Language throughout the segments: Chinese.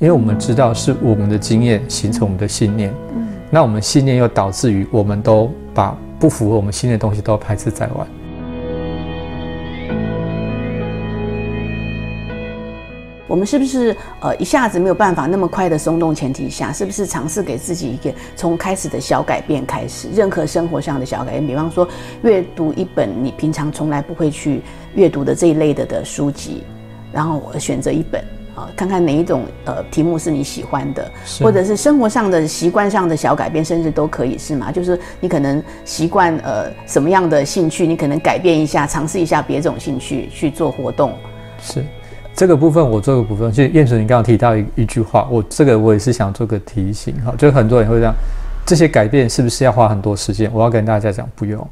因为我们知道是我们的经验形成我们的信念，嗯，那我们信念又导致于我们都把不符合我们信念的东西都排斥在外。我们是不是呃一下子没有办法那么快的松动前提下，是不是尝试给自己一个从开始的小改变开始，任何生活上的小改变，比方说阅读一本你平常从来不会去阅读的这一类的的书籍，然后选择一本。看看哪一种呃题目是你喜欢的，或者是生活上的习惯上的小改变，甚至都可以是吗？就是你可能习惯呃什么样的兴趣，你可能改变一下，尝试一下别种兴趣去做活动。是这个部分，我做个部分。其实燕纯，你刚刚提到一一句话，我这个我也是想做个提醒哈，就是很多人会这样，这些改变是不是要花很多时间？我要跟大家讲，不用，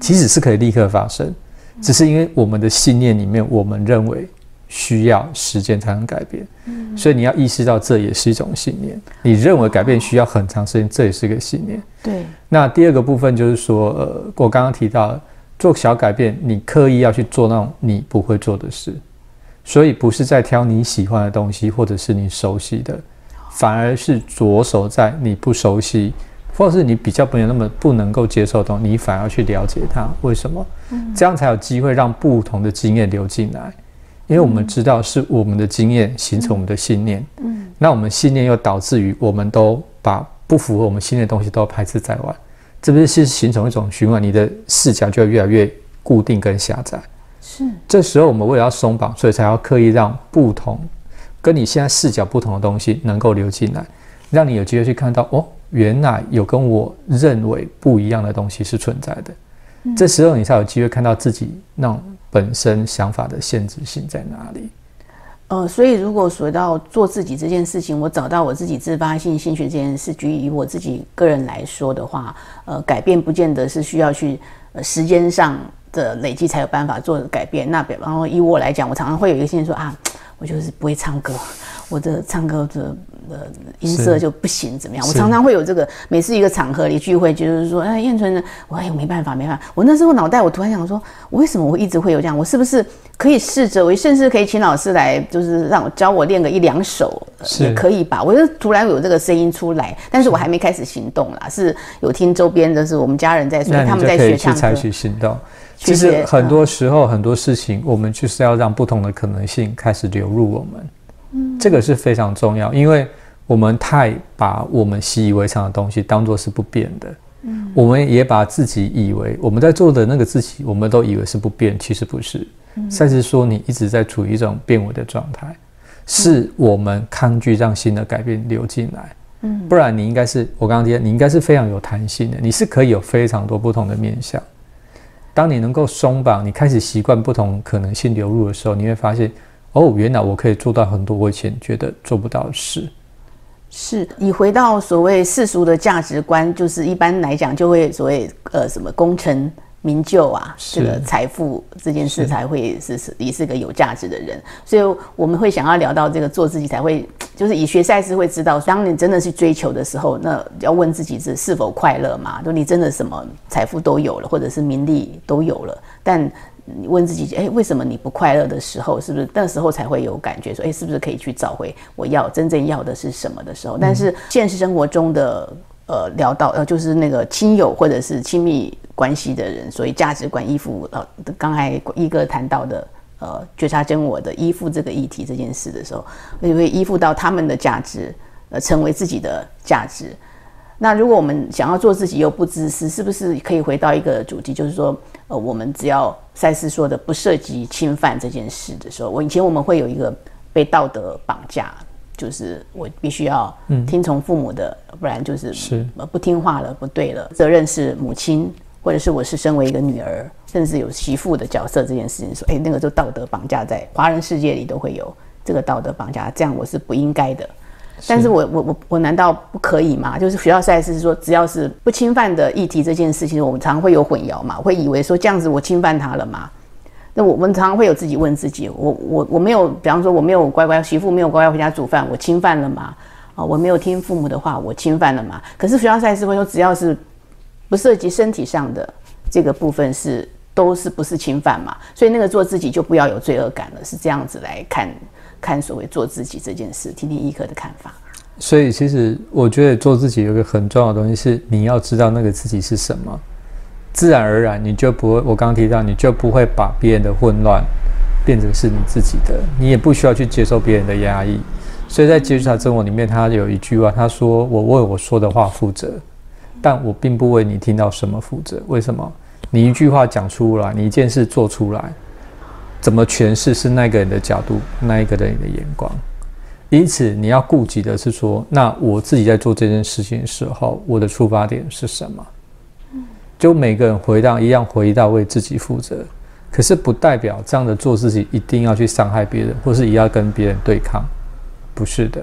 其实是可以立刻发生，只是因为我们的信念里面，我们认为。需要时间才能改变，所以你要意识到这也是一种信念。你认为改变需要很长时间，这也是一个信念。对。那第二个部分就是说，呃，我刚刚提到做小改变，你刻意要去做那种你不会做的事，所以不是在挑你喜欢的东西或者是你熟悉的，反而是着手在你不熟悉或者是你比较没有那么不能够接受的东西，你反而去了解它为什么，这样才有机会让不同的经验流进来。因为我们知道是我们的经验形成我们的信念，嗯，那我们信念又导致于我们都把不符合我们信念的东西都排斥在外，这不是是形成一种循环，你的视角就会越来越固定跟狭窄。是，这时候我们为了要松绑，所以才要刻意让不同跟你现在视角不同的东西能够流进来，让你有机会去看到哦，原来有跟我认为不一样的东西是存在的。这时候你才有机会看到自己那种。本身想法的限制性在哪里？呃，所以如果说到做自己这件事情，我找到我自己自发性兴趣这件事，举以我自己个人来说的话，呃，改变不见得是需要去呃时间上的累积才有办法做改变。那比方说以我来讲，我常常会有一个信念说啊，我就是不会唱歌，我的唱歌的。呃，音色就不行，怎么样？我常常会有这个，每次一个场合里聚会，就是说，哎，燕春呢，我哎，没办法，没办法。我那时候脑袋，我突然想说，我为什么我一直会有这样？我是不是可以试着，我甚至可以请老师来，就是让我教我练个一两首，也可以吧？我就突然有这个声音出来，但是我还没开始行动啦，是有听周边的是我们家人在说，他们在学唱歌。采取行动。其实很多时候很多事情，我们就是要让不同的可能性开始流入我们。嗯，这个是非常重要，因为我们太把我们习以为常的东西当做是不变的。嗯，我们也把自己以为我们在做的那个自己，我们都以为是不变，其实不是。甚至说你一直在处于一种变为的状态，是我们抗拒让新的改变流进来。嗯，不然你应该是我刚刚提到，你应该是非常有弹性的，你是可以有非常多不同的面向。当你能够松绑，你开始习惯不同可能性流入的时候，你会发现。哦，原来我可以做到很多我以前觉得做不到的事。是你回到所谓世俗的价值观，就是一般来讲就会所谓呃什么功成名就啊，这个财富这件事才会是是你是个有价值的人。所以我们会想要聊到这个做自己才会，就是以学赛事会知道，当你真的去追求的时候，那要问自己是是否快乐嘛？就你真的什么财富都有了，或者是名利都有了，但。你问自己，哎，为什么你不快乐的时候，是不是那时候才会有感觉？说，哎，是不是可以去找回我要真正要的是什么的时候？但是现实生活中的，呃，聊到呃，就是那个亲友或者是亲密关系的人，所以价值观依附，呃，刚才一哥谈到的，呃，觉察真我的依附这个议题这件事的时候，会会依附到他们的价值，呃，成为自己的价值。那如果我们想要做自己又不自私，是不是可以回到一个主题，就是说，呃，我们只要赛斯说的不涉及侵犯这件事的时候，我以前我们会有一个被道德绑架，就是我必须要听从父母的，不然就是是不听话了，不对了，责任是母亲，或者是我是身为一个女儿，甚至有媳妇的角色这件事情，说，哎，那个就道德绑架在华人世界里都会有这个道德绑架，这样我是不应该的。但是我我我我难道不可以吗？就是学校赛事是说，只要是不侵犯的议题这件事情，我们常常会有混淆嘛，会以为说这样子我侵犯他了嘛？那我们常常会有自己问自己，我我我没有，比方说我没有乖乖媳妇没有乖乖回家煮饭，我侵犯了吗？啊，我没有听父母的话，我侵犯了吗？可是学校赛事会说，只要是不涉及身体上的这个部分是都是不是侵犯嘛？所以那个做自己就不要有罪恶感了，是这样子来看。看所谓做自己这件事？听听一科的看法。所以，其实我觉得做自己有一个很重要的东西是，你要知道那个自己是什么，自然而然你就不会。我刚刚提到，你就不会把别人的混乱变成是你自己的，你也不需要去接受别人的压抑。所以在接触他生活里面，他有一句话，他说：“我为我说的话负责，但我并不为你听到什么负责。为什么？你一句话讲出来，你一件事做出来，怎么诠释是那个人的角度，那一个人的眼光。”因此，你要顾及的是说，那我自己在做这件事情的时候，我的出发点是什么？就每个人回到一样，回到为自己负责。可是不代表这样的做自己一定要去伤害别人，或是也要跟别人对抗，不是的。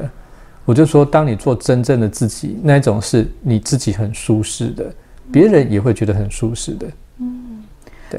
我就说，当你做真正的自己，那种是你自己很舒适的，别人也会觉得很舒适的。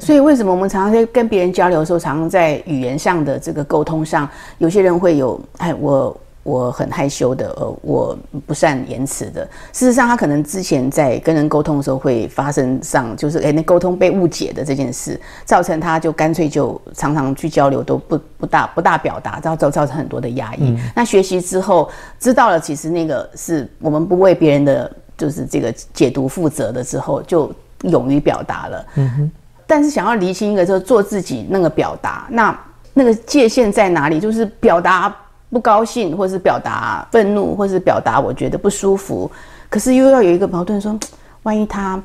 所以，为什么我们常常在跟别人交流的时候，常常在语言上的这个沟通上，有些人会有哎，我我很害羞的，呃，我不善言辞的。事实上，他可能之前在跟人沟通的时候，会发生上就是哎，那沟通被误解的这件事，造成他就干脆就常常去交流都不不大不大表达，造造造成很多的压抑。那学习之后知道了，其实那个是我们不为别人的就是这个解读负责的之后，就勇于表达了。嗯哼。但是想要厘清一个，就是做自己那个表达，那那个界限在哪里？就是表达不高兴，或是表达愤怒，或是表达我觉得不舒服，可是又要有一个矛盾，说万一他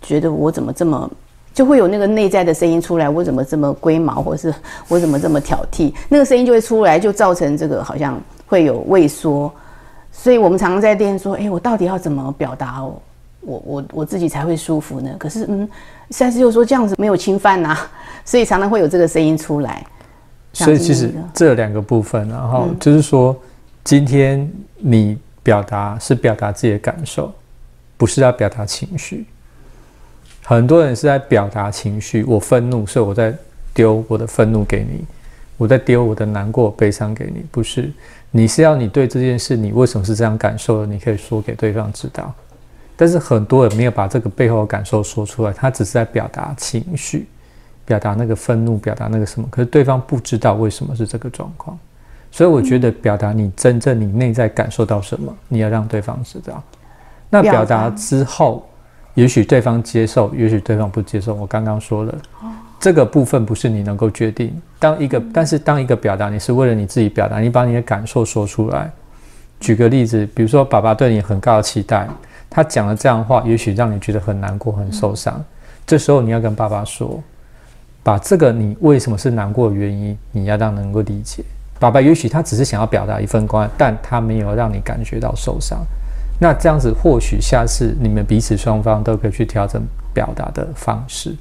觉得我怎么这么，就会有那个内在的声音出来，我怎么这么龟毛，或是我怎么这么挑剔，那个声音就会出来，就造成这个好像会有畏缩。所以我们常常在店说，哎，我到底要怎么表达哦？我我我自己才会舒服呢。可是，嗯，赛斯又说这样子没有侵犯呐，所以常常会有这个声音出来。所以其实这两个部分，然后就是说，今天你表达是表达自己的感受，不是要表达情绪。很多人是在表达情绪，我愤怒，所以我在丢我的愤怒给你，我在丢我的难过、悲伤给你。不是，你是要你对这件事，你为什么是这样感受的？你可以说给对方知道。但是很多人没有把这个背后的感受说出来，他只是在表达情绪，表达那个愤怒，表达那个什么，可是对方不知道为什么是这个状况，所以我觉得表达你真正你内在感受到什么，你要让对方知道。那表达之后，也许对方接受，也许对方不接受。我刚刚说了，这个部分不是你能够决定。当一个，但是当一个表达，你是为了你自己表达，你把你的感受说出来。举个例子，比如说爸爸对你很高的期待。他讲了这样的话，也许让你觉得很难过、很受伤。这时候你要跟爸爸说，把这个你为什么是难过的原因，你要让能够理解。爸爸也许他只是想要表达一份关爱，但他没有让你感觉到受伤。那这样子，或许下次你们彼此双方都可以去调整表达的方式。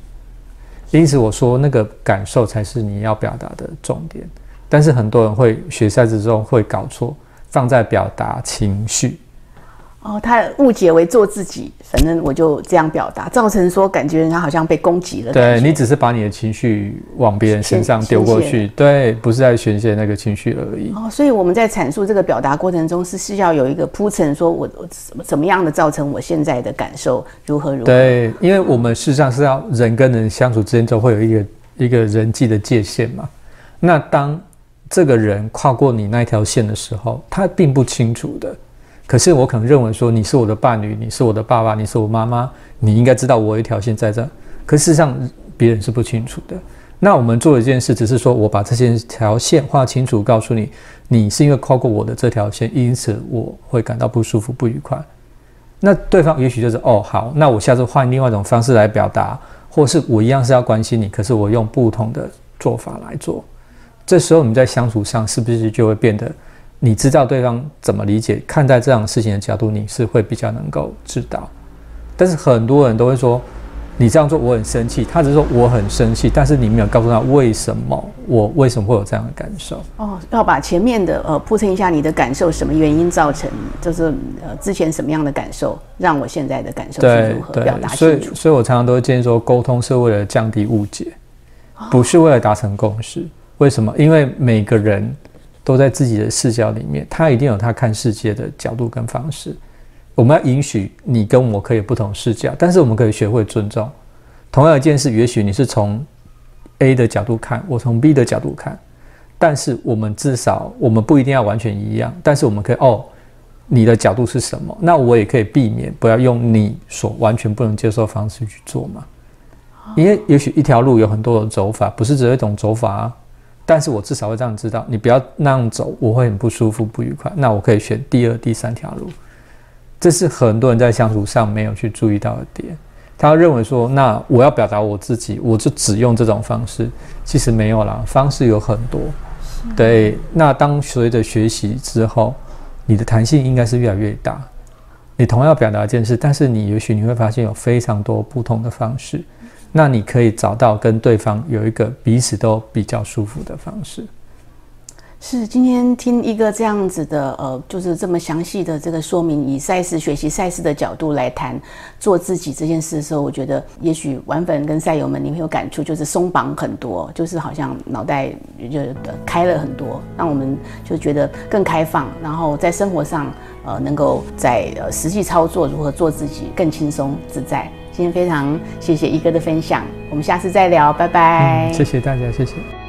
因此，我说那个感受才是你要表达的重点。但是很多人会学赛之中会搞错，放在表达情绪。哦，他误解为做自己，反正我就这样表达，造成说感觉人家好像被攻击了。对你只是把你的情绪往别人身上丢过去，对，不是在宣泄那个情绪而已。哦，所以我们在阐述这个表达过程中，是是要有一个铺陈，说我怎么怎么样的造成我现在的感受如何如何。对，因为我们事实上是要人跟人相处之间，都会有一个一个人际的界限嘛。那当这个人跨过你那条线的时候，他并不清楚的。可是我可能认为说你是我的伴侣，你是我的爸爸，你是我妈妈，你应该知道我有一条线在这。可事实上别人是不清楚的。那我们做一件事，只是说我把这些条线画清楚，告诉你，你是因为跨过我的这条线，因此我会感到不舒服、不愉快。那对方也许就是哦好，那我下次换另外一种方式来表达，或是我一样是要关心你，可是我用不同的做法来做。这时候你在相处上是不是就会变得？你知道对方怎么理解、看待这样事情的角度，你是会比较能够知道。但是很多人都会说，你这样做我很生气。他只是说我很生气，但是你没有告诉他为什么，我为什么会有这样的感受。哦，要把前面的呃铺陈一下你的感受，什么原因造成，就是呃之前什么样的感受，让我现在的感受是如何表达清楚。所以，所以我常常都会建议说，沟通是为了降低误解，不是为了达成共识。为什么？因为每个人。都在自己的视角里面，他一定有他看世界的角度跟方式。我们要允许你跟我可以不同视角，但是我们可以学会尊重。同样一件事，也许你是从 A 的角度看，我从 B 的角度看，但是我们至少我们不一定要完全一样，但是我们可以哦，你的角度是什么？那我也可以避免不要用你所完全不能接受的方式去做嘛。因为也许一条路有很多的走法，不是只有一种走法啊。但是我至少会这样知道，你不要那样走，我会很不舒服、不愉快。那我可以选第二、第三条路。这是很多人在相处上没有去注意到的点。他认为说，那我要表达我自己，我就只用这种方式。其实没有啦，方式有很多。对。那当随着学习之后，你的弹性应该是越来越大。你同样表达一件事，但是你也许你会发现有非常多不同的方式。那你可以找到跟对方有一个彼此都比较舒服的方式。是今天听一个这样子的，呃，就是这么详细的这个说明，以赛事学习赛事的角度来谈做自己这件事的时候，我觉得也许玩粉跟赛友们你会有感触，就是松绑很多，就是好像脑袋就开了很多，让我们就觉得更开放，然后在生活上，呃，能够在呃实际操作如何做自己更轻松自在。今天非常谢谢一哥的分享，我们下次再聊，拜拜。谢谢大家，谢谢。